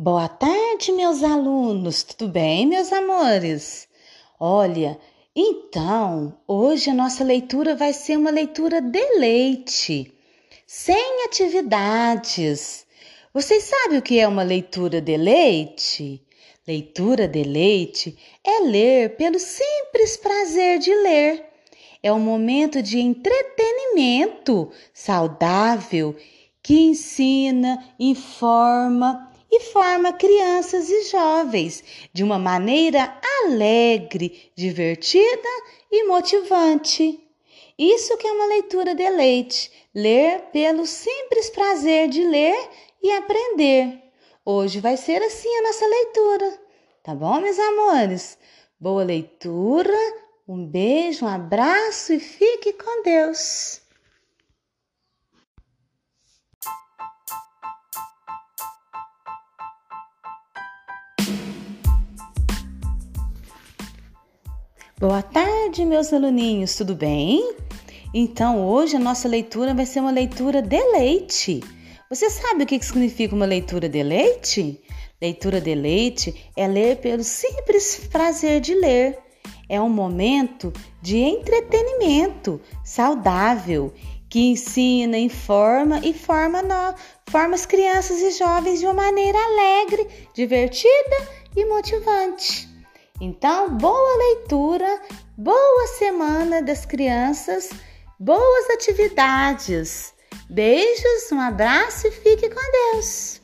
Boa tarde, meus alunos. Tudo bem, meus amores? Olha, então, hoje a nossa leitura vai ser uma leitura de leite, sem atividades. Vocês sabem o que é uma leitura de leite? Leitura de leite é ler pelo simples prazer de ler. É um momento de entretenimento saudável que ensina, informa e forma crianças e jovens de uma maneira alegre, divertida e motivante. Isso que é uma leitura de leite, ler pelo simples prazer de ler e aprender. Hoje vai ser assim a nossa leitura, tá bom, meus amores? Boa leitura, um beijo, um abraço e fique com Deus. Boa tarde, meus aluninhos, tudo bem? Então, hoje a nossa leitura vai ser uma leitura de leite. Você sabe o que significa uma leitura de leite? Leitura de leite é ler pelo simples prazer de ler. É um momento de entretenimento saudável que ensina, informa e forma, no, forma as crianças e jovens de uma maneira alegre, divertida e motivante. Então, boa leitura, boa semana das crianças, boas atividades. Beijos, um abraço e fique com Deus.